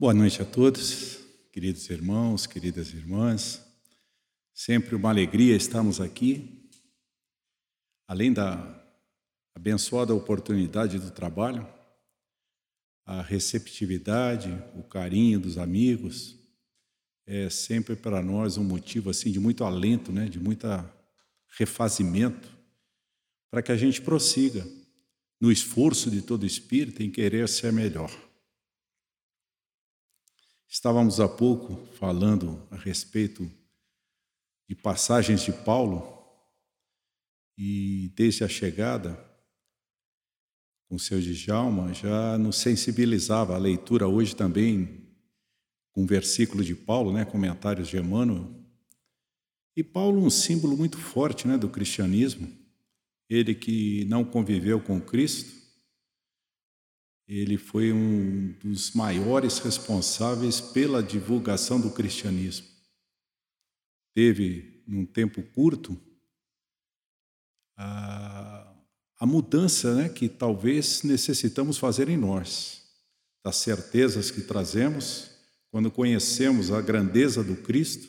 Boa noite a todos, queridos irmãos, queridas irmãs. Sempre uma alegria estarmos aqui. Além da abençoada oportunidade do trabalho, a receptividade, o carinho dos amigos é sempre para nós um motivo assim de muito alento, né, de muita refazimento, para que a gente prossiga no esforço de todo espírito em querer ser melhor. Estávamos há pouco falando a respeito de passagens de Paulo e desde a chegada com o seu Djalma já nos sensibilizava a leitura hoje também com um versículo de Paulo, né, comentários de Emmanuel. E Paulo um símbolo muito forte, né, do cristianismo. Ele que não conviveu com Cristo, ele foi um dos maiores responsáveis pela divulgação do cristianismo. Teve, num tempo curto, a, a mudança né, que talvez necessitamos fazer em nós, das certezas que trazemos, quando conhecemos a grandeza do Cristo,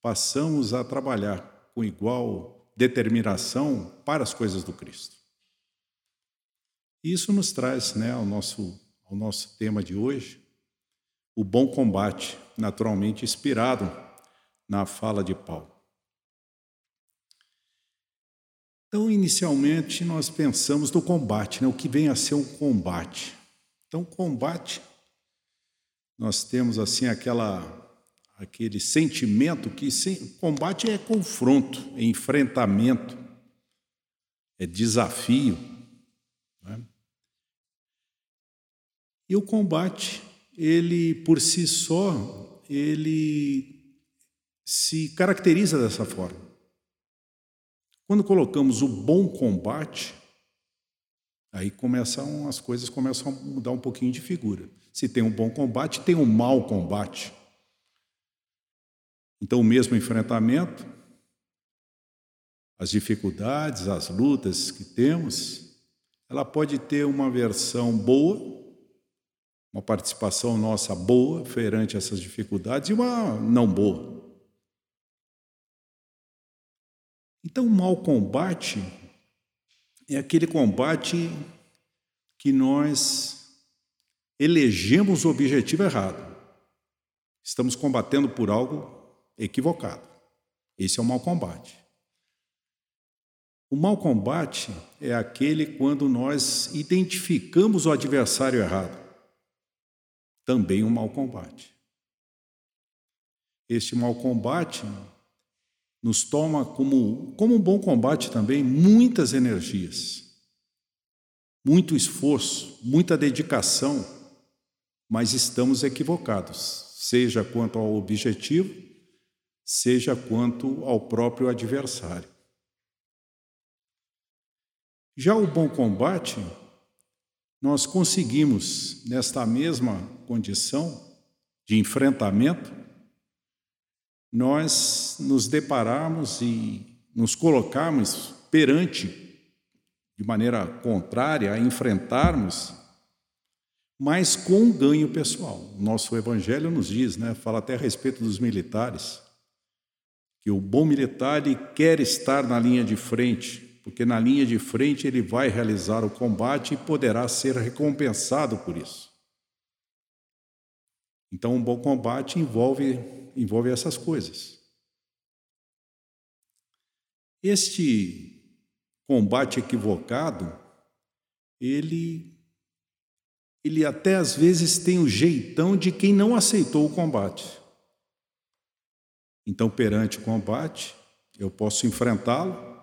passamos a trabalhar com igual determinação para as coisas do Cristo. Isso nos traz né, ao, nosso, ao nosso tema de hoje, o bom combate, naturalmente inspirado na fala de Paulo. Então, inicialmente, nós pensamos no combate, né, o que vem a ser um combate. Então, combate, nós temos assim aquela aquele sentimento que sim, combate é confronto, é enfrentamento, é desafio. E o combate, ele por si só, ele se caracteriza dessa forma. Quando colocamos o bom combate, aí começam as coisas começam a mudar um pouquinho de figura. Se tem um bom combate, tem um mau combate. Então, o mesmo enfrentamento, as dificuldades, as lutas que temos, ela pode ter uma versão boa uma participação nossa boa perante essas dificuldades e uma não boa. Então, o mau combate é aquele combate que nós elegemos o objetivo errado. Estamos combatendo por algo equivocado. Esse é o mau combate. O mau combate é aquele quando nós identificamos o adversário errado também um mau combate. Este mau combate nos toma como, como um bom combate também muitas energias, muito esforço, muita dedicação, mas estamos equivocados, seja quanto ao objetivo, seja quanto ao próprio adversário. Já o bom combate nós conseguimos, nesta mesma condição de enfrentamento, nós nos depararmos e nos colocarmos perante, de maneira contrária, a enfrentarmos, mas com um ganho pessoal. Nosso Evangelho nos diz, né, fala até a respeito dos militares, que o bom militar ele quer estar na linha de frente, porque na linha de frente ele vai realizar o combate e poderá ser recompensado por isso. Então, um bom combate envolve, envolve essas coisas. Este combate equivocado, ele, ele até às vezes tem o jeitão de quem não aceitou o combate. Então, perante o combate, eu posso enfrentá-lo,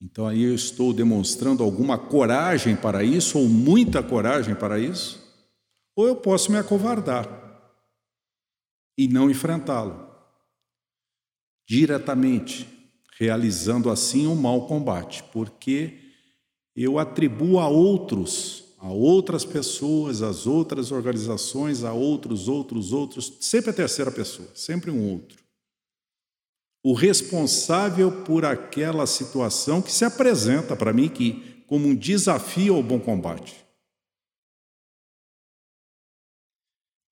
então aí eu estou demonstrando alguma coragem para isso, ou muita coragem para isso, ou eu posso me acovardar e não enfrentá-lo. Diretamente, realizando assim um mau combate, porque eu atribuo a outros, a outras pessoas, às outras organizações, a outros, outros, outros, sempre a terceira pessoa, sempre um outro o responsável por aquela situação que se apresenta para mim que como um desafio ao bom combate.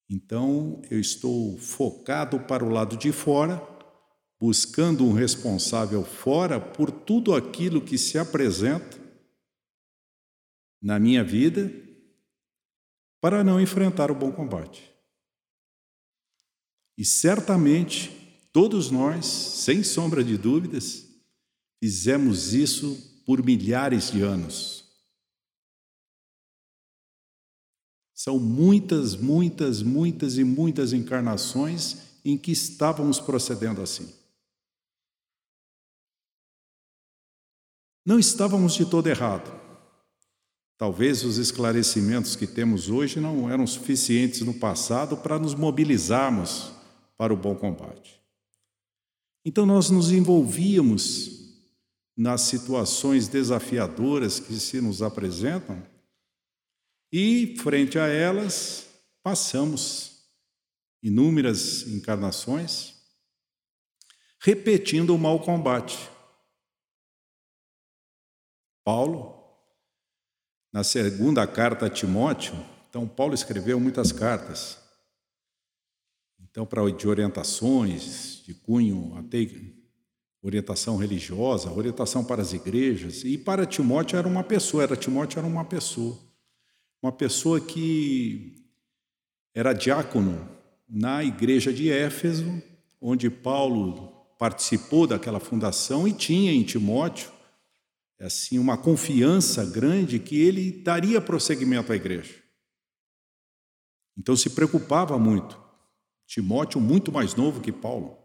Então eu estou focado para o lado de fora, buscando um responsável fora por tudo aquilo que se apresenta na minha vida para não enfrentar o bom combate. E certamente todos nós, sem sombra de dúvidas, fizemos isso por milhares de anos. São muitas, muitas, muitas e muitas encarnações em que estávamos procedendo assim. Não estávamos de todo errado. Talvez os esclarecimentos que temos hoje não eram suficientes no passado para nos mobilizarmos para o bom combate. Então nós nos envolvíamos nas situações desafiadoras que se nos apresentam e, frente a elas, passamos inúmeras encarnações repetindo o mau combate. Paulo na segunda carta a Timóteo, então Paulo escreveu muitas cartas. Então, para de orientações, de cunho até orientação religiosa, orientação para as igrejas, e para Timóteo era uma pessoa, era Timóteo era uma pessoa. Uma pessoa que era diácono na igreja de Éfeso, onde Paulo participou daquela fundação e tinha em Timóteo assim uma confiança grande que ele daria prosseguimento à igreja. Então se preocupava muito. Timóteo muito mais novo que Paulo,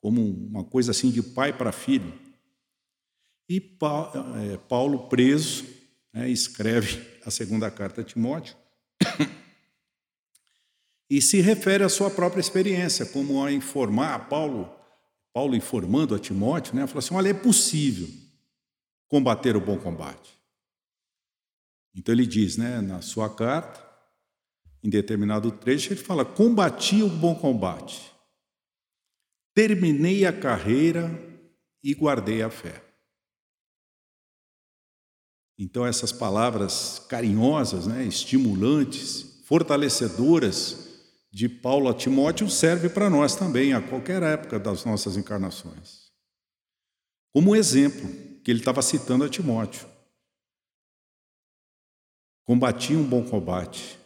como uma coisa assim de pai para filho. E é, Paulo preso né, escreve a segunda carta a Timóteo e se refere à sua própria experiência, como a informar a Paulo, Paulo informando a Timóteo, né, falou assim: olha, é possível combater o bom combate. Então ele diz, né, na sua carta, em determinado trecho, ele fala: combati o bom combate, terminei a carreira e guardei a fé. Então essas palavras carinhosas, né, estimulantes, fortalecedoras de Paulo a Timóteo servem para nós também, a qualquer época das nossas encarnações. Como exemplo que ele estava citando a Timóteo. Combati um bom combate.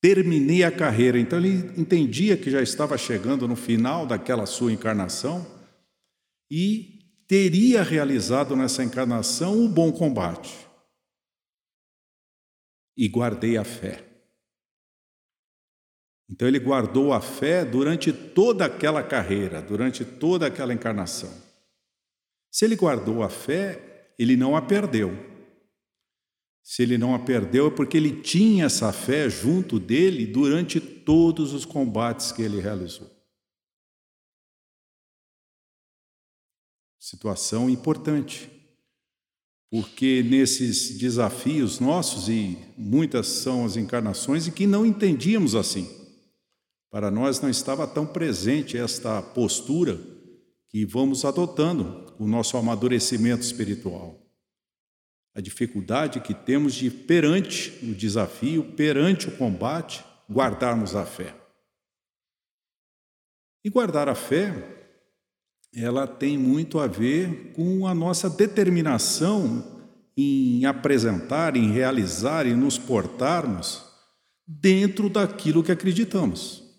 Terminei a carreira. Então ele entendia que já estava chegando no final daquela sua encarnação e teria realizado nessa encarnação o bom combate. E guardei a fé. Então ele guardou a fé durante toda aquela carreira, durante toda aquela encarnação. Se ele guardou a fé, ele não a perdeu. Se ele não a perdeu, é porque ele tinha essa fé junto dele durante todos os combates que ele realizou. Situação importante, porque nesses desafios nossos, e muitas são as encarnações, e que não entendíamos assim. Para nós não estava tão presente esta postura que vamos adotando o nosso amadurecimento espiritual. A dificuldade que temos de, perante o desafio, perante o combate, guardarmos a fé. E guardar a fé, ela tem muito a ver com a nossa determinação em apresentar, em realizar e nos portarmos dentro daquilo que acreditamos.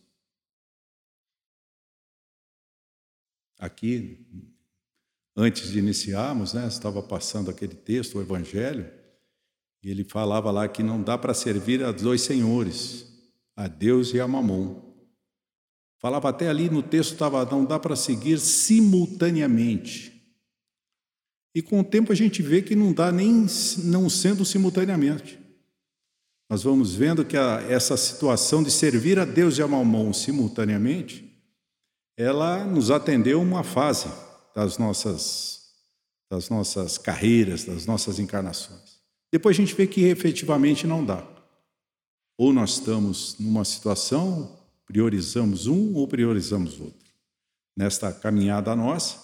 aqui, antes de iniciarmos, né, estava passando aquele texto, o Evangelho, e ele falava lá que não dá para servir a dois senhores, a Deus e a Mamon. Falava até ali no texto, estava, não dá para seguir simultaneamente. E com o tempo a gente vê que não dá nem não sendo simultaneamente. Nós vamos vendo que a, essa situação de servir a Deus e a Mamon simultaneamente ela nos atendeu uma fase das nossas, das nossas carreiras, das nossas encarnações. Depois a gente vê que efetivamente não dá. Ou nós estamos numa situação, priorizamos um ou priorizamos outro. Nesta caminhada nossa,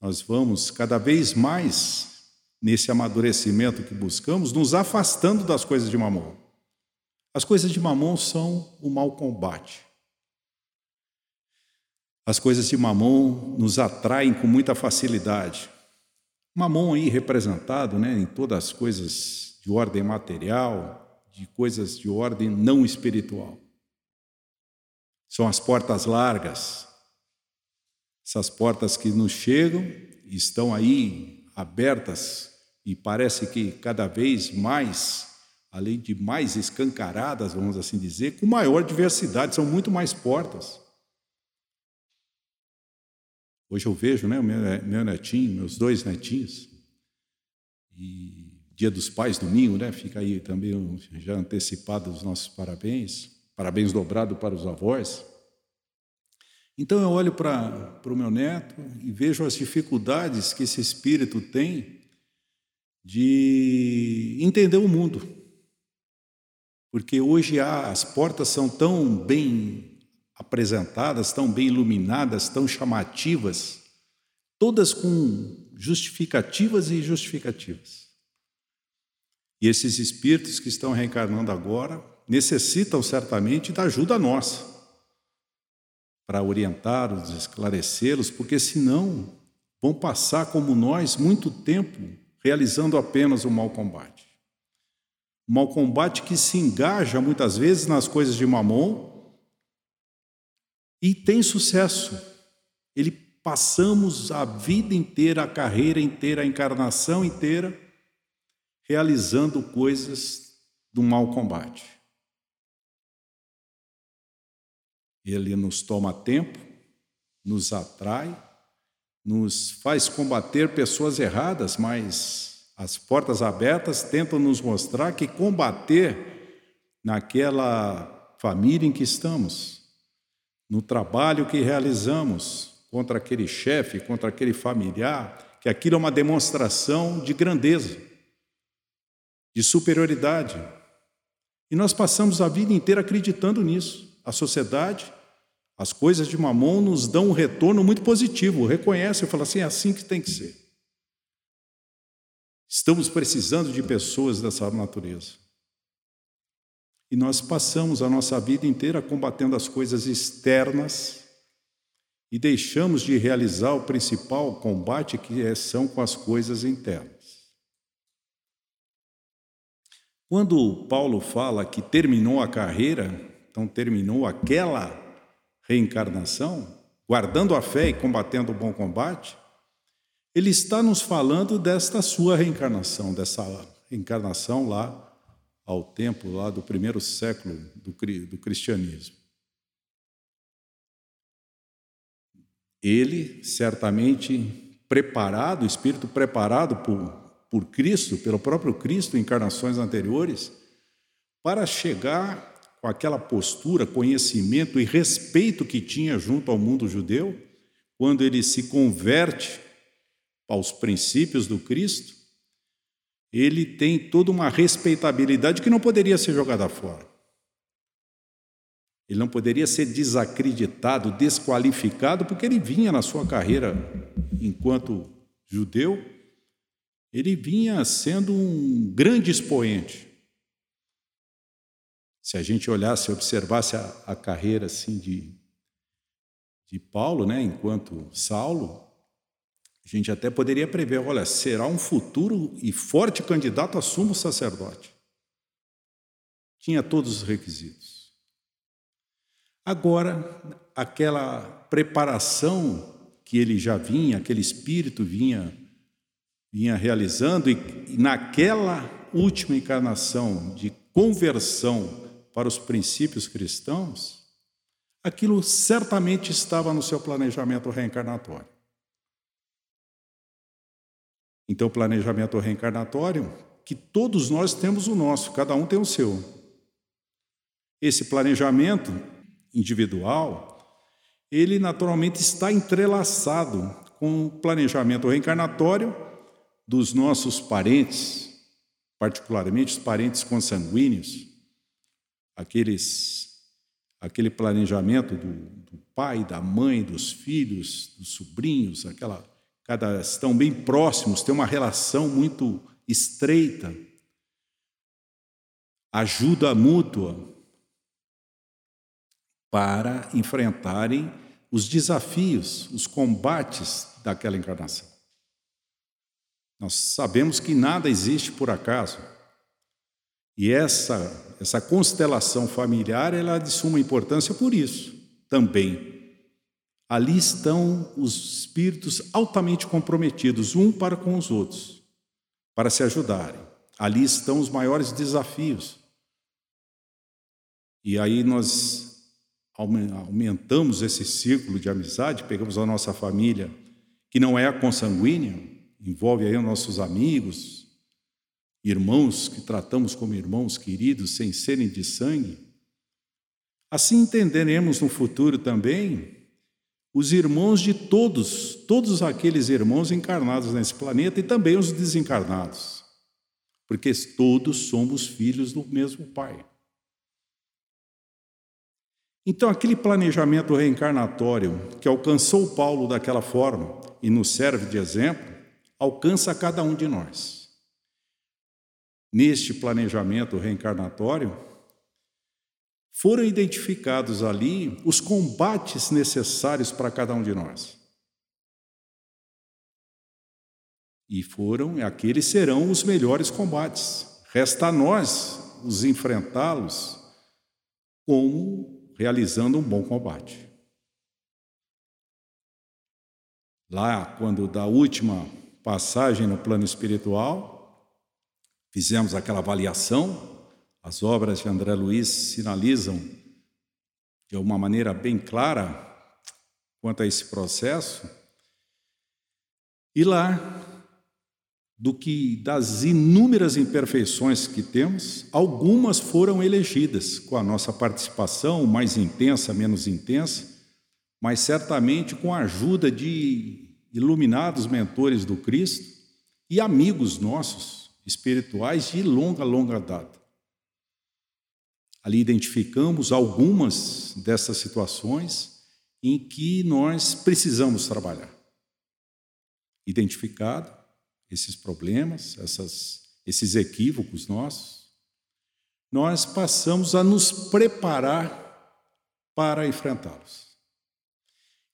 nós vamos cada vez mais nesse amadurecimento que buscamos, nos afastando das coisas de mamão. As coisas de mamon são o mau combate. As coisas de mamon nos atraem com muita facilidade. Mamon aí representado né, em todas as coisas de ordem material, de coisas de ordem não espiritual. São as portas largas, essas portas que nos chegam estão aí abertas e parece que cada vez mais, além de mais escancaradas, vamos assim dizer, com maior diversidade, são muito mais portas. Hoje eu vejo, né, meu netinho, meus dois netinhos, e Dia dos Pais, domingo, né? Fica aí também já antecipado os nossos parabéns, parabéns dobrado para os avós. Então eu olho para o meu neto e vejo as dificuldades que esse espírito tem de entender o mundo. Porque hoje há, as portas são tão bem apresentadas, tão bem iluminadas, tão chamativas, todas com justificativas e justificativas. E esses espíritos que estão reencarnando agora necessitam certamente da ajuda nossa para orientá-los, esclarecê-los, porque senão vão passar como nós muito tempo realizando apenas o mau combate. O mau combate que se engaja muitas vezes nas coisas de mamon e tem sucesso. Ele passamos a vida inteira, a carreira inteira, a encarnação inteira realizando coisas do mau combate. Ele nos toma tempo, nos atrai, nos faz combater pessoas erradas, mas as portas abertas tentam nos mostrar que combater naquela família em que estamos, no trabalho que realizamos contra aquele chefe, contra aquele familiar, que aquilo é uma demonstração de grandeza, de superioridade. E nós passamos a vida inteira acreditando nisso. A sociedade, as coisas de mamon nos dão um retorno muito positivo, reconhece e fala assim: é assim que tem que ser. Estamos precisando de pessoas dessa natureza. E nós passamos a nossa vida inteira combatendo as coisas externas e deixamos de realizar o principal combate que é, são com as coisas internas. Quando Paulo fala que terminou a carreira, então terminou aquela reencarnação, guardando a fé e combatendo o bom combate, ele está nos falando desta sua reencarnação, dessa reencarnação lá ao tempo lá do primeiro século do, do cristianismo. Ele certamente preparado, o espírito preparado por, por Cristo, pelo próprio Cristo em encarnações anteriores, para chegar com aquela postura, conhecimento e respeito que tinha junto ao mundo judeu, quando ele se converte aos princípios do Cristo, ele tem toda uma respeitabilidade que não poderia ser jogada fora. Ele não poderia ser desacreditado, desqualificado, porque ele vinha na sua carreira enquanto judeu, ele vinha sendo um grande expoente. Se a gente olhasse observasse a, a carreira assim de, de Paulo, né, enquanto Saulo, a gente até poderia prever, olha, será um futuro e forte candidato a sumo sacerdote. Tinha todos os requisitos. Agora, aquela preparação que ele já vinha, aquele espírito vinha vinha realizando e, e naquela última encarnação de conversão para os princípios cristãos, aquilo certamente estava no seu planejamento reencarnatório. Então, planejamento reencarnatório, que todos nós temos o nosso, cada um tem o seu. Esse planejamento individual, ele naturalmente está entrelaçado com o planejamento reencarnatório dos nossos parentes, particularmente os parentes consanguíneos, aqueles, aquele planejamento do, do pai, da mãe, dos filhos, dos sobrinhos, aquela, cada estão bem próximos, tem uma relação muito estreita. ajuda mútua para enfrentarem os desafios, os combates daquela encarnação. Nós sabemos que nada existe por acaso. E essa, essa constelação familiar ela é de suma importância por isso também. Ali estão os espíritos altamente comprometidos, um para com os outros, para se ajudarem. Ali estão os maiores desafios. E aí nós aumentamos esse círculo de amizade, pegamos a nossa família, que não é a consanguínea, envolve aí os nossos amigos, irmãos que tratamos como irmãos queridos, sem serem de sangue. Assim entenderemos no futuro também os irmãos de todos, todos aqueles irmãos encarnados nesse planeta e também os desencarnados, porque todos somos filhos do mesmo Pai. Então, aquele planejamento reencarnatório que alcançou Paulo daquela forma e nos serve de exemplo, alcança cada um de nós. Neste planejamento reencarnatório, foram identificados ali os combates necessários para cada um de nós. E foram, aqueles serão os melhores combates. Resta a nós os enfrentá-los como realizando um bom combate. Lá, quando da última passagem no plano espiritual, fizemos aquela avaliação, as obras de André Luiz sinalizam de uma maneira bem clara quanto a esse processo. E lá do que das inúmeras imperfeições que temos, algumas foram elegidas com a nossa participação, mais intensa, menos intensa, mas certamente com a ajuda de iluminados mentores do Cristo e amigos nossos espirituais de longa, longa data. Ali identificamos algumas dessas situações em que nós precisamos trabalhar. Identificado, esses problemas, essas, esses equívocos nossos, nós passamos a nos preparar para enfrentá-los.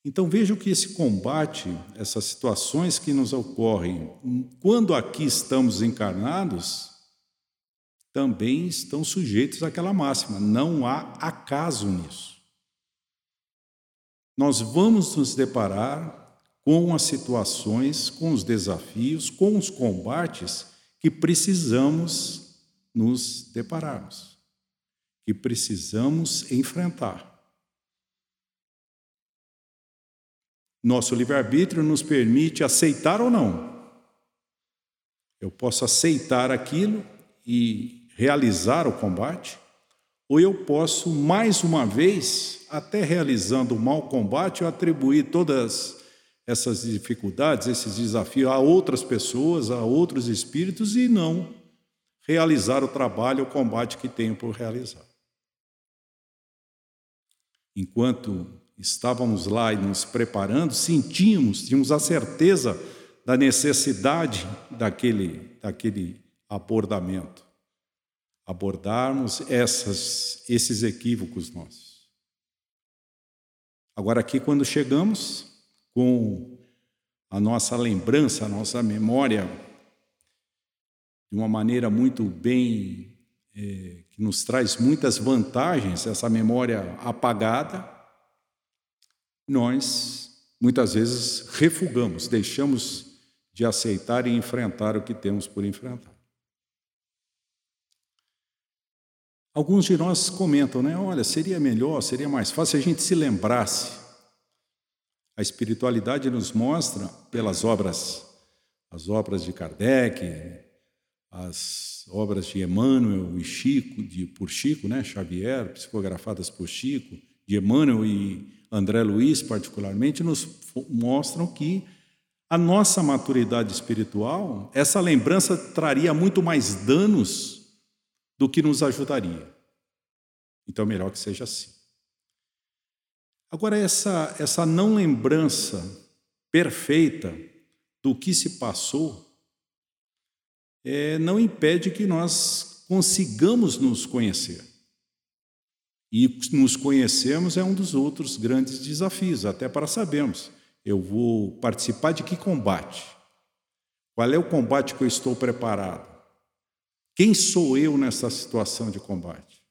Então vejam que esse combate, essas situações que nos ocorrem quando aqui estamos encarnados, também estão sujeitos àquela máxima, não há acaso nisso. Nós vamos nos deparar com as situações, com os desafios, com os combates que precisamos nos depararmos, que precisamos enfrentar. Nosso livre-arbítrio nos permite aceitar ou não. Eu posso aceitar aquilo e realizar o combate, ou eu posso, mais uma vez, até realizando o mau combate, eu atribuir todas essas dificuldades, esses desafios a outras pessoas, a outros espíritos e não realizar o trabalho, o combate que tenho por realizar. Enquanto estávamos lá e nos preparando, sentíamos, tínhamos a certeza da necessidade daquele, daquele abordamento. Abordarmos essas, esses equívocos nossos. Agora, aqui, quando chegamos, com a nossa lembrança, a nossa memória, de uma maneira muito bem, é, que nos traz muitas vantagens, essa memória apagada, nós muitas vezes refugamos, deixamos de aceitar e enfrentar o que temos por enfrentar. Alguns de nós comentam, né? Olha, seria melhor, seria mais fácil se a gente se lembrasse a espiritualidade nos mostra pelas obras, as obras de Kardec, as obras de Emmanuel e Chico, de, por Chico, né, Xavier, psicografadas por Chico, de Emmanuel e André Luiz, particularmente, nos mostram que a nossa maturidade espiritual, essa lembrança traria muito mais danos do que nos ajudaria. Então, melhor que seja assim. Agora, essa, essa não lembrança perfeita do que se passou é, não impede que nós consigamos nos conhecer. E nos conhecermos é um dos outros grandes desafios, até para sabermos, eu vou participar de que combate? Qual é o combate que eu estou preparado? Quem sou eu nessa situação de combate?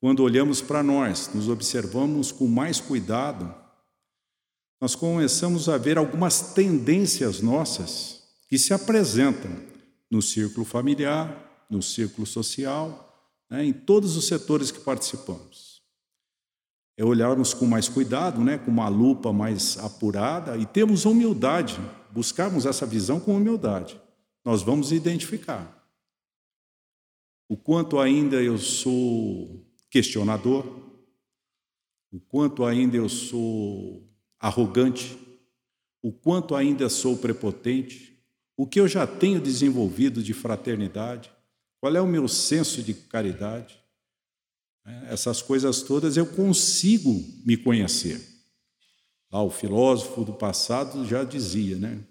Quando olhamos para nós, nos observamos com mais cuidado, nós começamos a ver algumas tendências nossas que se apresentam no círculo familiar, no círculo social, né, em todos os setores que participamos. É olharmos com mais cuidado, né, com uma lupa mais apurada e termos humildade, buscarmos essa visão com humildade. Nós vamos identificar o quanto ainda eu sou questionador, o quanto ainda eu sou arrogante, o quanto ainda sou prepotente, o que eu já tenho desenvolvido de fraternidade, qual é o meu senso de caridade? É, essas coisas todas eu consigo me conhecer. Lá o filósofo do passado já dizia, né,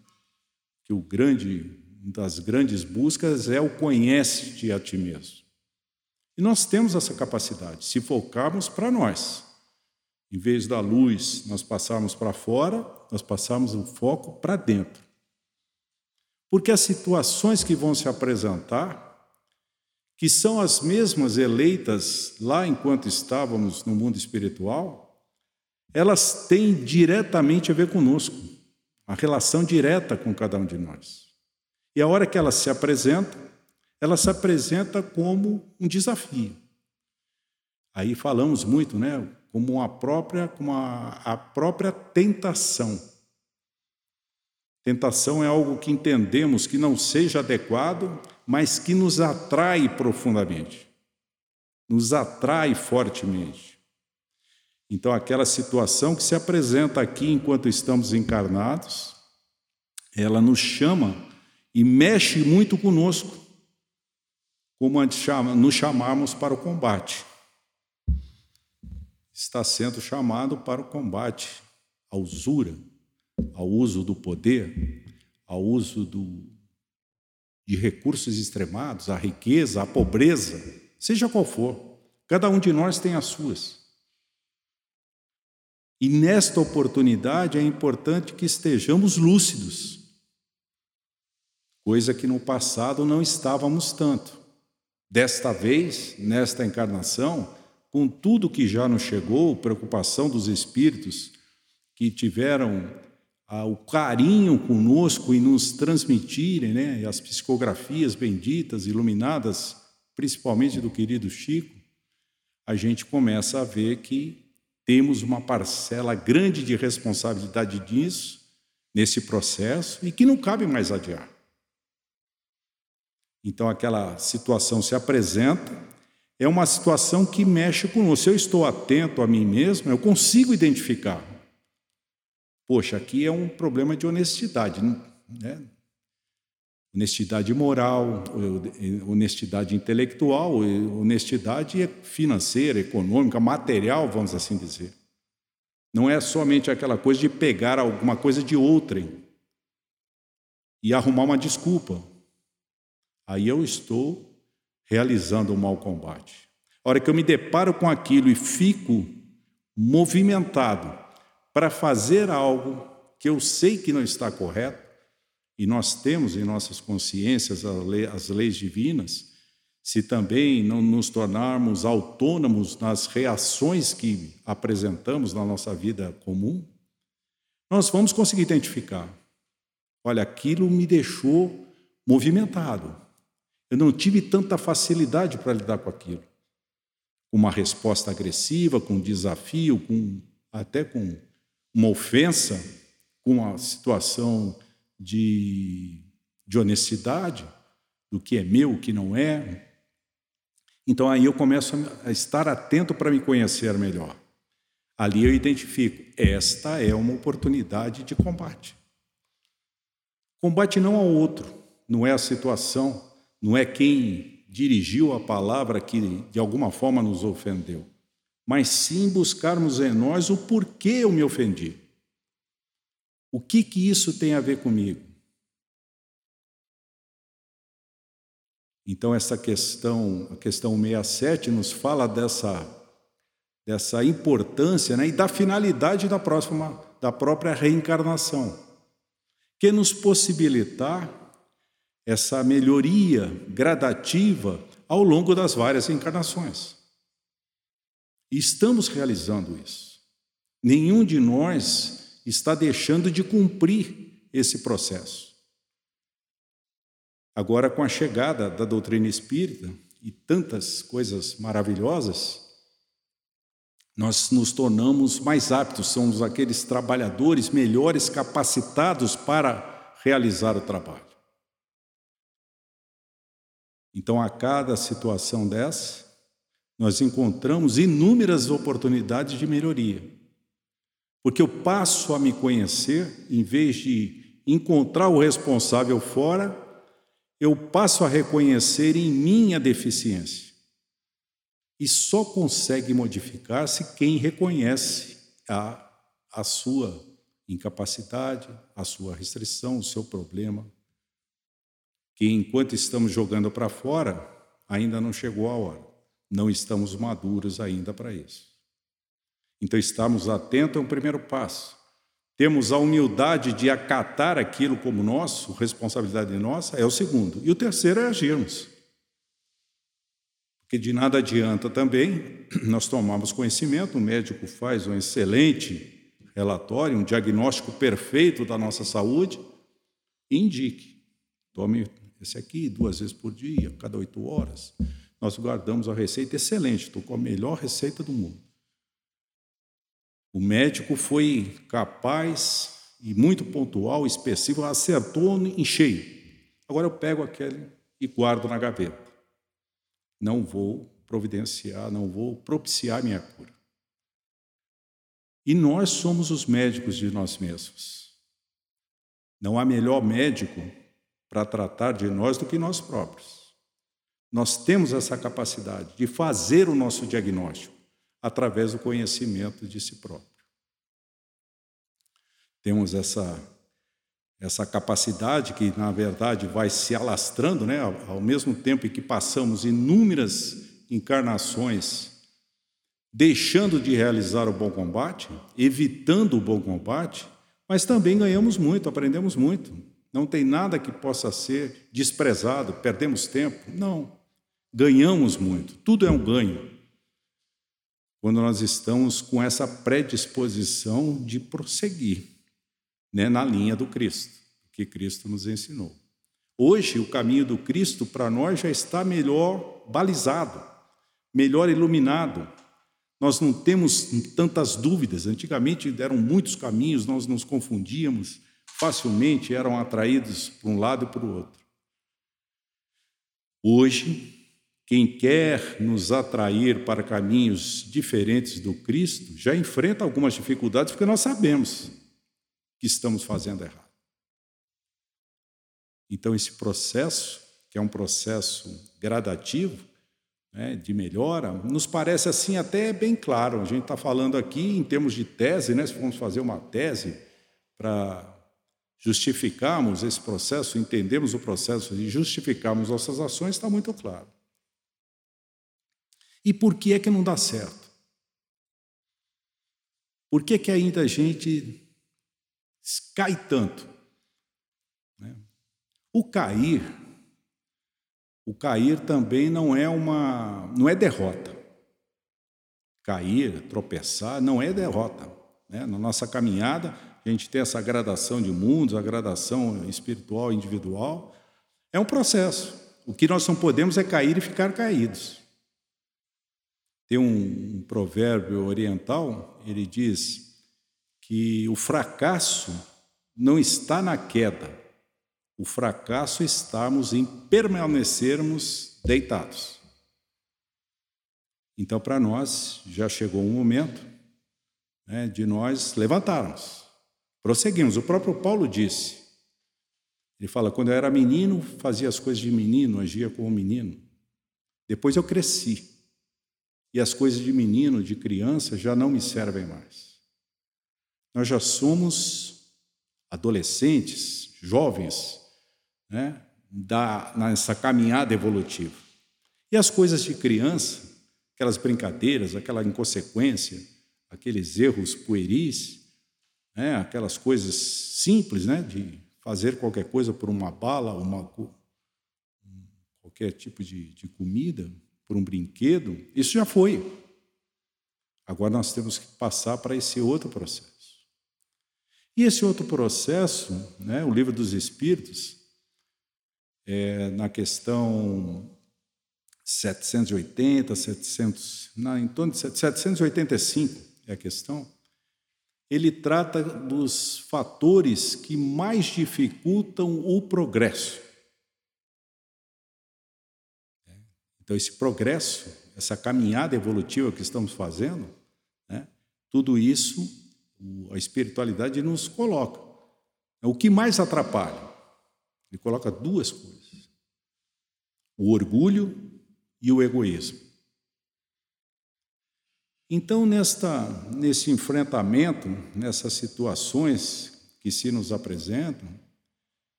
que o grande, das grandes buscas é o conhece-te a ti mesmo. E nós temos essa capacidade, se focarmos para nós. Em vez da luz nós passarmos para fora, nós passarmos o foco para dentro. Porque as situações que vão se apresentar que são as mesmas eleitas lá enquanto estávamos no mundo espiritual, elas têm diretamente a ver conosco, a relação direta com cada um de nós. E a hora que ela se apresenta, ela se apresenta como um desafio. Aí falamos muito, né, como uma própria, como a, a própria tentação. Tentação é algo que entendemos que não seja adequado mas que nos atrai profundamente, nos atrai fortemente. Então, aquela situação que se apresenta aqui enquanto estamos encarnados, ela nos chama e mexe muito conosco, como nos chamarmos para o combate. Está sendo chamado para o combate à usura, ao uso do poder, ao uso do, de recursos extremados, a riqueza, a pobreza, seja qual for, cada um de nós tem as suas. E nesta oportunidade é importante que estejamos lúcidos, coisa que no passado não estávamos tanto. Desta vez, nesta encarnação, com tudo que já nos chegou, preocupação dos espíritos que tiveram o carinho conosco e nos transmitirem né, as psicografias benditas, iluminadas, principalmente do querido Chico, a gente começa a ver que temos uma parcela grande de responsabilidade nisso, nesse processo, e que não cabe mais adiar. Então, aquela situação se apresenta, é uma situação que mexe conosco. Se eu estou atento a mim mesmo, eu consigo identificar Poxa, aqui é um problema de honestidade, né? Honestidade moral, honestidade intelectual, honestidade financeira, econômica, material, vamos assim dizer. Não é somente aquela coisa de pegar alguma coisa de outrem e arrumar uma desculpa. Aí eu estou realizando um mau combate. A hora que eu me deparo com aquilo e fico movimentado para fazer algo que eu sei que não está correto, e nós temos em nossas consciências as leis divinas, se também não nos tornarmos autônomos nas reações que apresentamos na nossa vida comum, nós vamos conseguir identificar. Olha, aquilo me deixou movimentado. Eu não tive tanta facilidade para lidar com aquilo. Com uma resposta agressiva, com desafio, com até com uma ofensa, com uma situação de, de honestidade, do que é meu, o que não é. Então aí eu começo a estar atento para me conhecer melhor. Ali eu identifico, esta é uma oportunidade de combate. Combate não ao outro, não é a situação, não é quem dirigiu a palavra que de alguma forma nos ofendeu mas sim buscarmos em nós o porquê eu me ofendi. O que que isso tem a ver comigo? Então, essa questão, a questão 67, nos fala dessa, dessa importância né, e da finalidade da, próxima, da própria reencarnação, que nos possibilitar essa melhoria gradativa ao longo das várias encarnações. Estamos realizando isso. Nenhum de nós está deixando de cumprir esse processo. Agora, com a chegada da doutrina espírita e tantas coisas maravilhosas, nós nos tornamos mais aptos, somos aqueles trabalhadores melhores capacitados para realizar o trabalho. Então, a cada situação dessa, nós encontramos inúmeras oportunidades de melhoria. Porque eu passo a me conhecer, em vez de encontrar o responsável fora, eu passo a reconhecer em mim a deficiência. E só consegue modificar-se quem reconhece a, a sua incapacidade, a sua restrição, o seu problema. Que enquanto estamos jogando para fora, ainda não chegou a hora. Não estamos maduros ainda para isso. Então, estamos atentos é um primeiro passo temos a humildade de acatar aquilo como nosso, responsabilidade nossa, é o segundo. E o terceiro é agirmos. Porque de nada adianta também nós tomarmos conhecimento, o médico faz um excelente relatório, um diagnóstico perfeito da nossa saúde indique. Tome esse aqui duas vezes por dia, cada oito horas. Nós guardamos a receita excelente, estou com a melhor receita do mundo. O médico foi capaz e muito pontual, específico, acertou em cheio. Agora eu pego aquele e guardo na gaveta. Não vou providenciar, não vou propiciar minha cura. E nós somos os médicos de nós mesmos. Não há melhor médico para tratar de nós do que nós próprios. Nós temos essa capacidade de fazer o nosso diagnóstico através do conhecimento de si próprio. Temos essa, essa capacidade que, na verdade, vai se alastrando, né? ao mesmo tempo em que passamos inúmeras encarnações deixando de realizar o bom combate, evitando o bom combate, mas também ganhamos muito, aprendemos muito. Não tem nada que possa ser desprezado, perdemos tempo. Não. Ganhamos muito, tudo é um ganho quando nós estamos com essa predisposição de prosseguir né, na linha do Cristo, que Cristo nos ensinou. Hoje, o caminho do Cristo para nós já está melhor balizado, melhor iluminado. Nós não temos tantas dúvidas. Antigamente eram muitos caminhos, nós nos confundíamos facilmente, eram atraídos para um lado e para o outro. Hoje, quem quer nos atrair para caminhos diferentes do Cristo já enfrenta algumas dificuldades porque nós sabemos que estamos fazendo errado. Então, esse processo, que é um processo gradativo, né, de melhora, nos parece assim até bem claro. A gente está falando aqui em termos de tese, né, se formos fazer uma tese para justificarmos esse processo, entendermos o processo e justificarmos nossas ações, está muito claro. E por que é que não dá certo? Por que, que ainda a gente cai tanto? Né? O cair, o cair também não é uma, não é derrota. Cair, tropeçar, não é derrota. Né? Na nossa caminhada, a gente tem essa gradação de mundos, a gradação espiritual individual. É um processo. O que nós não podemos é cair e ficar caídos. Tem um, um provérbio oriental, ele diz que o fracasso não está na queda, o fracasso estamos em permanecermos deitados. Então, para nós, já chegou um momento né, de nós levantarmos, prosseguimos. O próprio Paulo disse, ele fala: quando eu era menino, fazia as coisas de menino, agia como menino. Depois eu cresci e as coisas de menino, de criança, já não me servem mais. Nós já somos adolescentes, jovens, né? da, nessa caminhada evolutiva. E as coisas de criança, aquelas brincadeiras, aquela inconsequência, aqueles erros pueris, né, aquelas coisas simples, né, de fazer qualquer coisa por uma bala, uma, qualquer tipo de, de comida, por um brinquedo, isso já foi. Agora nós temos que passar para esse outro processo. E esse outro processo, né, o livro dos Espíritos, é, na questão 780, 700, na, em torno de 785 é a questão, ele trata dos fatores que mais dificultam o progresso. Então, esse progresso, essa caminhada evolutiva que estamos fazendo, né, tudo isso a espiritualidade nos coloca. O que mais atrapalha? Ele coloca duas coisas: o orgulho e o egoísmo. Então, nesta, nesse enfrentamento, nessas situações que se nos apresentam,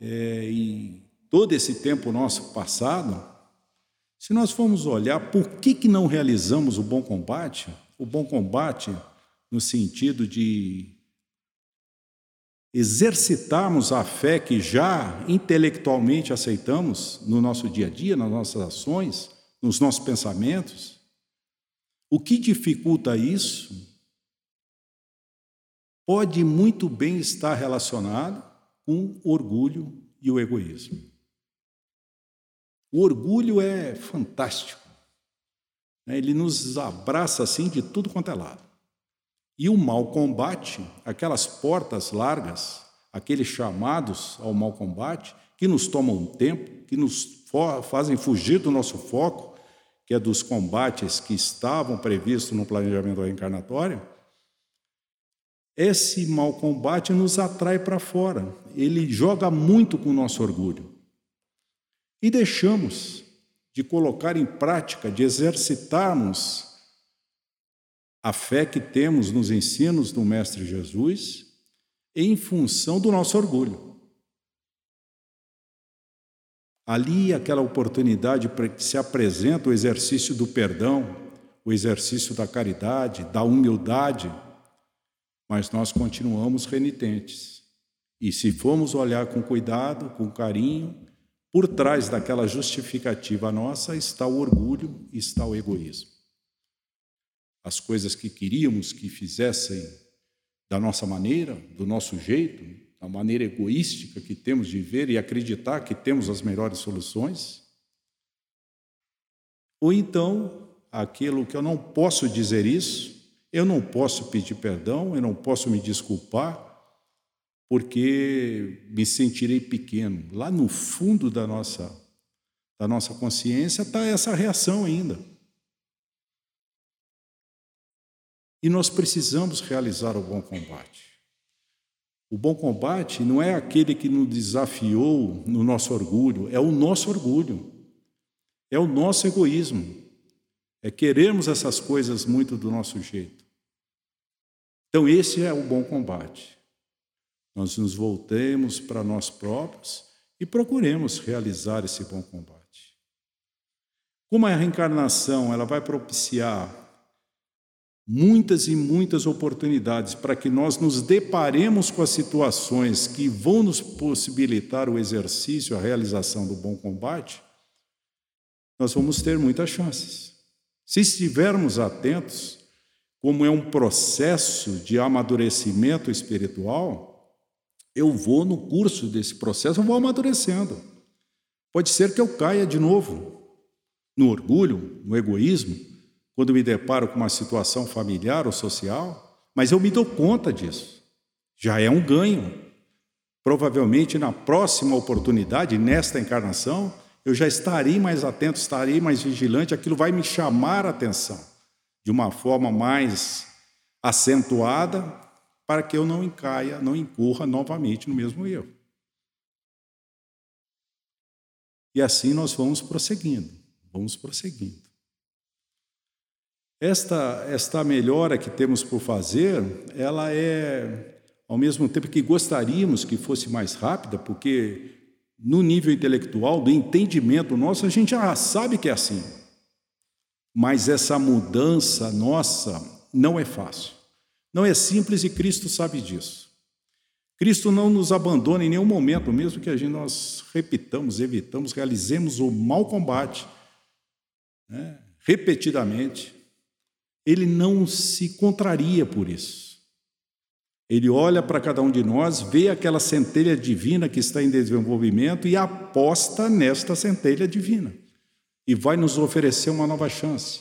é, e todo esse tempo nosso passado, se nós formos olhar por que, que não realizamos o bom combate, o bom combate no sentido de exercitarmos a fé que já intelectualmente aceitamos no nosso dia a dia, nas nossas ações, nos nossos pensamentos. O que dificulta isso pode muito bem estar relacionado com orgulho e o egoísmo. O orgulho é fantástico. Né? Ele nos abraça assim de tudo quanto é lado. E o mau combate, aquelas portas largas, aqueles chamados ao mau combate, que nos tomam tempo, que nos fazem fugir do nosso foco, que é dos combates que estavam previstos no planejamento reencarnatório, esse mau combate nos atrai para fora, ele joga muito com o nosso orgulho. E deixamos de colocar em prática, de exercitarmos a fé que temos nos ensinos do Mestre Jesus em função do nosso orgulho. Ali, aquela oportunidade para que se apresenta o exercício do perdão, o exercício da caridade, da humildade, mas nós continuamos renitentes. E se formos olhar com cuidado, com carinho, por trás daquela justificativa nossa está o orgulho, está o egoísmo as coisas que queríamos que fizessem da nossa maneira, do nosso jeito, da maneira egoística que temos de ver e acreditar que temos as melhores soluções. Ou então, aquilo que eu não posso dizer isso, eu não posso pedir perdão, eu não posso me desculpar, porque me sentirei pequeno. Lá no fundo da nossa, da nossa consciência está essa reação ainda. E nós precisamos realizar o bom combate. O bom combate não é aquele que nos desafiou no nosso orgulho, é o nosso orgulho, é o nosso egoísmo, é querermos essas coisas muito do nosso jeito. Então, esse é o bom combate. Nós nos voltemos para nós próprios e procuremos realizar esse bom combate. Como a reencarnação ela vai propiciar muitas e muitas oportunidades para que nós nos deparemos com as situações que vão nos possibilitar o exercício, a realização do bom combate, nós vamos ter muitas chances. Se estivermos atentos, como é um processo de amadurecimento espiritual, eu vou no curso desse processo, eu vou amadurecendo. Pode ser que eu caia de novo no orgulho, no egoísmo, quando me deparo com uma situação familiar ou social, mas eu me dou conta disso. Já é um ganho. Provavelmente na próxima oportunidade, nesta encarnação, eu já estarei mais atento, estarei mais vigilante, aquilo vai me chamar a atenção de uma forma mais acentuada para que eu não encaia, não incorra novamente no mesmo erro. E assim nós vamos prosseguindo, vamos prosseguindo. Esta, esta melhora que temos por fazer, ela é, ao mesmo tempo que gostaríamos que fosse mais rápida, porque no nível intelectual, do entendimento nosso, a gente já sabe que é assim. Mas essa mudança nossa não é fácil. Não é simples e Cristo sabe disso. Cristo não nos abandona em nenhum momento, mesmo que a gente nós repitamos, evitamos, realizemos o mau combate né, repetidamente. Ele não se contraria por isso. Ele olha para cada um de nós, vê aquela centelha divina que está em desenvolvimento e aposta nesta centelha divina e vai nos oferecer uma nova chance.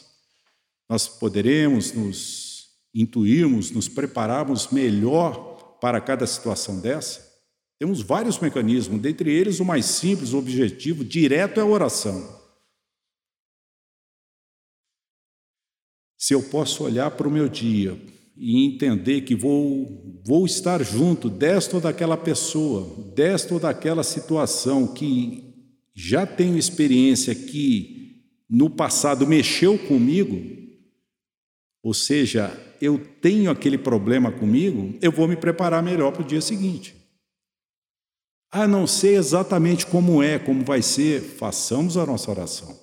Nós poderemos nos intuirmos, nos prepararmos melhor para cada situação dessa. Temos vários mecanismos, dentre eles o mais simples, o objetivo direto é a oração. Se eu posso olhar para o meu dia e entender que vou, vou estar junto desta ou daquela pessoa, desta ou daquela situação que já tenho experiência que no passado mexeu comigo, ou seja, eu tenho aquele problema comigo, eu vou me preparar melhor para o dia seguinte. Ah, não sei exatamente como é, como vai ser, façamos a nossa oração.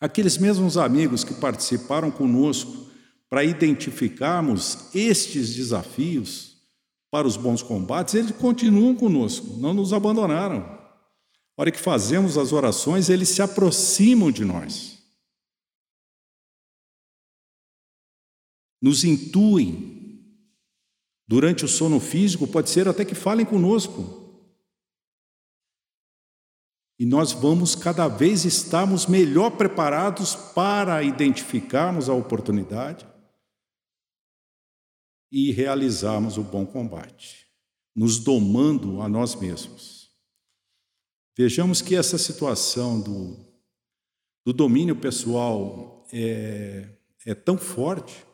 Aqueles mesmos amigos que participaram conosco para identificarmos estes desafios para os bons combates, eles continuam conosco, não nos abandonaram. A hora que fazemos as orações, eles se aproximam de nós. Nos intuem. Durante o sono físico, pode ser até que falem conosco. E nós vamos cada vez estarmos melhor preparados para identificarmos a oportunidade e realizarmos o bom combate, nos domando a nós mesmos. Vejamos que essa situação do, do domínio pessoal é, é tão forte,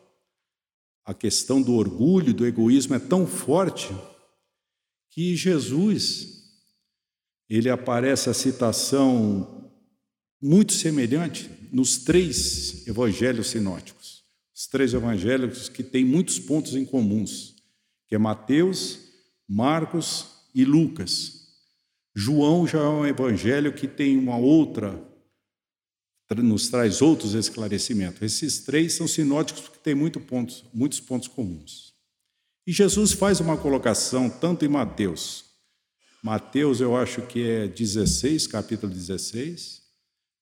a questão do orgulho, do egoísmo é tão forte, que Jesus, ele aparece a citação muito semelhante nos três evangelhos sinóticos. Os três evangelhos que têm muitos pontos em comuns, que é Mateus, Marcos e Lucas. João já é um evangelho que tem uma outra, nos traz outros esclarecimentos. Esses três são sinóticos porque têm muito pontos, muitos pontos comuns. E Jesus faz uma colocação tanto em Mateus. Mateus eu acho que é 16, capítulo 16.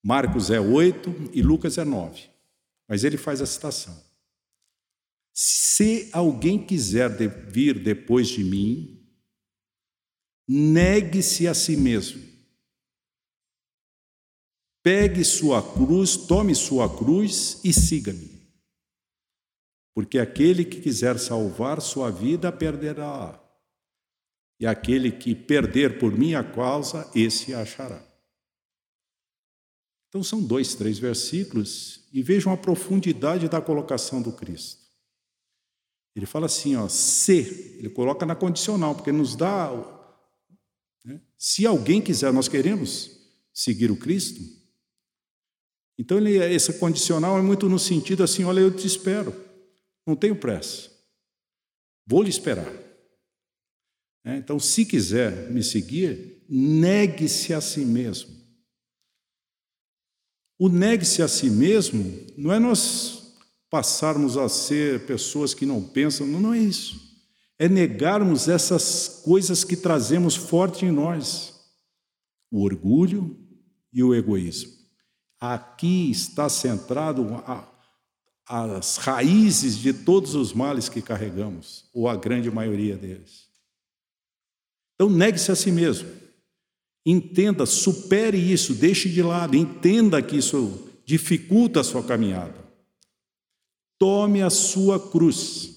Marcos é 8 e Lucas é 9. Mas ele faz a citação. Se alguém quiser vir depois de mim, negue-se a si mesmo. Pegue sua cruz, tome sua cruz e siga-me. Porque aquele que quiser salvar sua vida perderá. E aquele que perder por minha causa, esse achará. Então são dois, três versículos e vejam a profundidade da colocação do Cristo. Ele fala assim, ó, se, ele coloca na condicional, porque nos dá né? Se alguém quiser, nós queremos seguir o Cristo. Então, ele, esse condicional é muito no sentido assim: olha, eu te espero, não tenho pressa, vou lhe esperar. É, então, se quiser me seguir, negue-se a si mesmo. O negue-se a si mesmo não é nós passarmos a ser pessoas que não pensam, não, não é isso é negarmos essas coisas que trazemos forte em nós: o orgulho e o egoísmo. Aqui está centrado a, as raízes de todos os males que carregamos, ou a grande maioria deles. Então, negue-se a si mesmo. Entenda, supere isso, deixe de lado, entenda que isso dificulta a sua caminhada. Tome a sua cruz.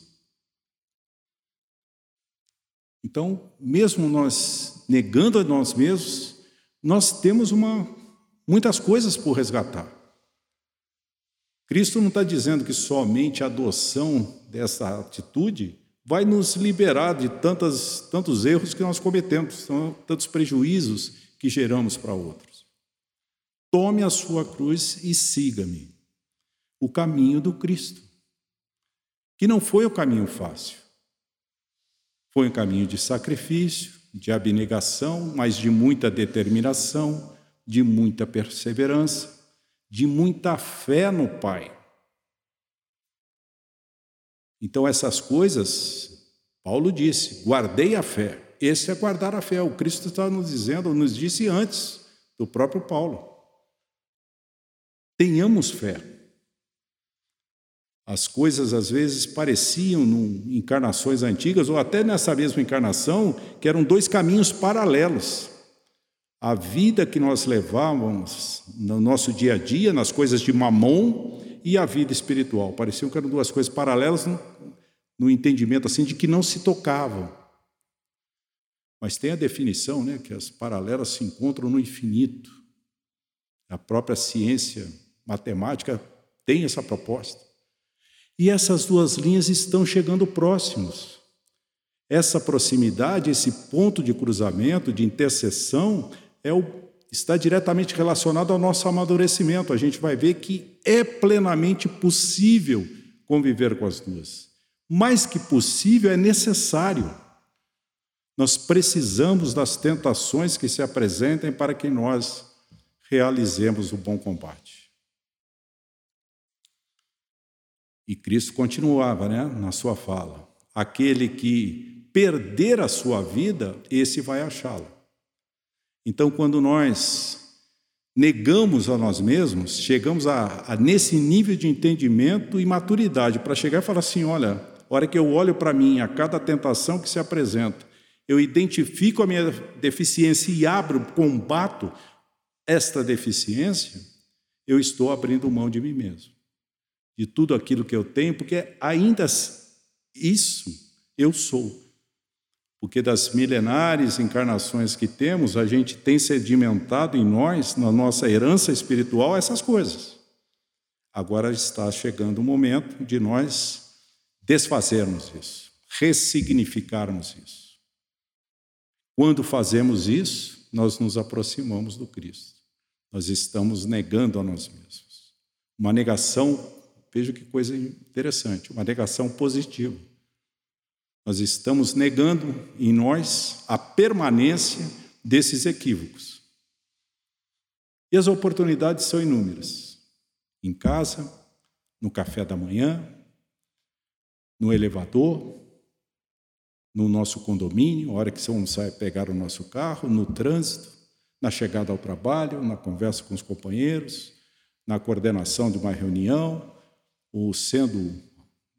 Então, mesmo nós negando a nós mesmos, nós temos uma, muitas coisas por resgatar. Cristo não está dizendo que somente a adoção dessa atitude vai nos liberar de tantas, tantos erros que nós cometemos, tantos prejuízos que geramos para outros. Tome a sua cruz e siga-me. O caminho do Cristo, que não foi o caminho fácil. Foi um caminho de sacrifício, de abnegação, mas de muita determinação, de muita perseverança, de muita fé no Pai. Então, essas coisas, Paulo disse: guardei a fé. Esse é guardar a fé. O Cristo está nos dizendo, nos disse antes do próprio Paulo. Tenhamos fé. As coisas às vezes pareciam em encarnações antigas, ou até nessa mesma encarnação, que eram dois caminhos paralelos. A vida que nós levávamos no nosso dia a dia, nas coisas de mamon, e a vida espiritual. Pareciam que eram duas coisas paralelas no, no entendimento assim de que não se tocavam. Mas tem a definição, né, que as paralelas se encontram no infinito. A própria ciência matemática tem essa proposta. E essas duas linhas estão chegando próximos. Essa proximidade, esse ponto de cruzamento, de interseção, é o, está diretamente relacionado ao nosso amadurecimento. A gente vai ver que é plenamente possível conviver com as duas. Mais que possível, é necessário. Nós precisamos das tentações que se apresentem para que nós realizemos o bom combate. E Cristo continuava né, na sua fala: aquele que perder a sua vida, esse vai achá-la. Então, quando nós negamos a nós mesmos, chegamos a, a, nesse nível de entendimento e maturidade para chegar e falar assim: olha, a hora que eu olho para mim, a cada tentação que se apresenta, eu identifico a minha deficiência e abro, combato esta deficiência, eu estou abrindo mão de mim mesmo, de tudo aquilo que eu tenho, porque ainda isso eu sou. Porque das milenares encarnações que temos, a gente tem sedimentado em nós, na nossa herança espiritual, essas coisas. Agora está chegando o momento de nós desfazermos isso, ressignificarmos isso. Quando fazemos isso, nós nos aproximamos do Cristo. Nós estamos negando a nós mesmos. Uma negação, veja que coisa interessante, uma negação positiva. Nós estamos negando em nós a permanência desses equívocos. E as oportunidades são inúmeras. Em casa, no café da manhã, no elevador, no nosso condomínio, a hora que vamos sair pegar o nosso carro, no trânsito, na chegada ao trabalho, na conversa com os companheiros, na coordenação de uma reunião, ou sendo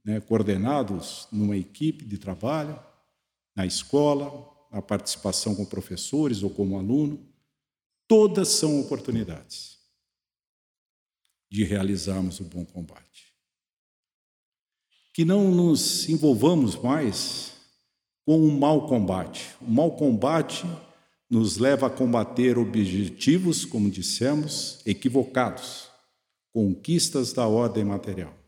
né, coordenados numa equipe de trabalho, na escola, na participação com professores ou como aluno. Todas são oportunidades de realizarmos o bom combate. Que não nos envolvamos mais com o mau combate. O mau combate nos leva a combater objetivos, como dissemos, equivocados, conquistas da ordem material.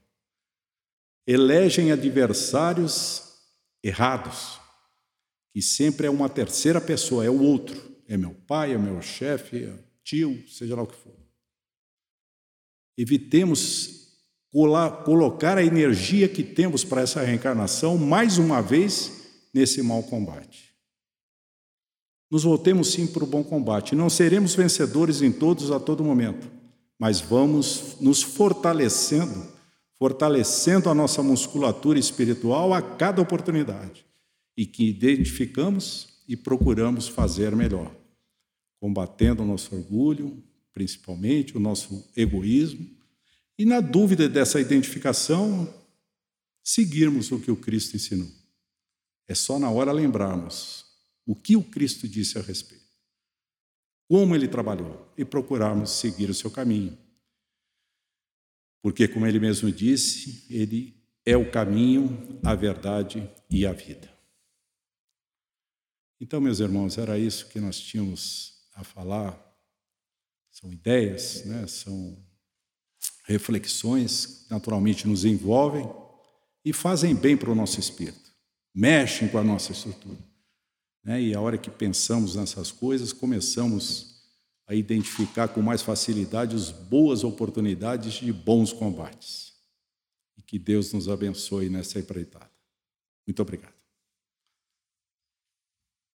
Elegem adversários errados, que sempre é uma terceira pessoa, é o outro, é meu pai, é meu chefe, é tio, seja lá o que for. Evitemos colocar a energia que temos para essa reencarnação mais uma vez nesse mau combate. Nos voltemos sim para o bom combate. Não seremos vencedores em todos a todo momento, mas vamos nos fortalecendo, fortalecendo a nossa musculatura espiritual a cada oportunidade e que identificamos e procuramos fazer melhor, combatendo o nosso orgulho, principalmente o nosso egoísmo, e na dúvida dessa identificação, seguirmos o que o Cristo ensinou. É só na hora lembrarmos o que o Cristo disse a respeito, como ele trabalhou e procurarmos seguir o seu caminho. Porque, como ele mesmo disse, ele é o caminho, a verdade e a vida. Então, meus irmãos, era isso que nós tínhamos a falar. São ideias, né? são reflexões que naturalmente nos envolvem e fazem bem para o nosso espírito mexem com a nossa estrutura. Né? E a hora que pensamos nessas coisas, começamos a identificar com mais facilidade as boas oportunidades de bons combates. E que Deus nos abençoe nessa empreitada. Muito obrigado.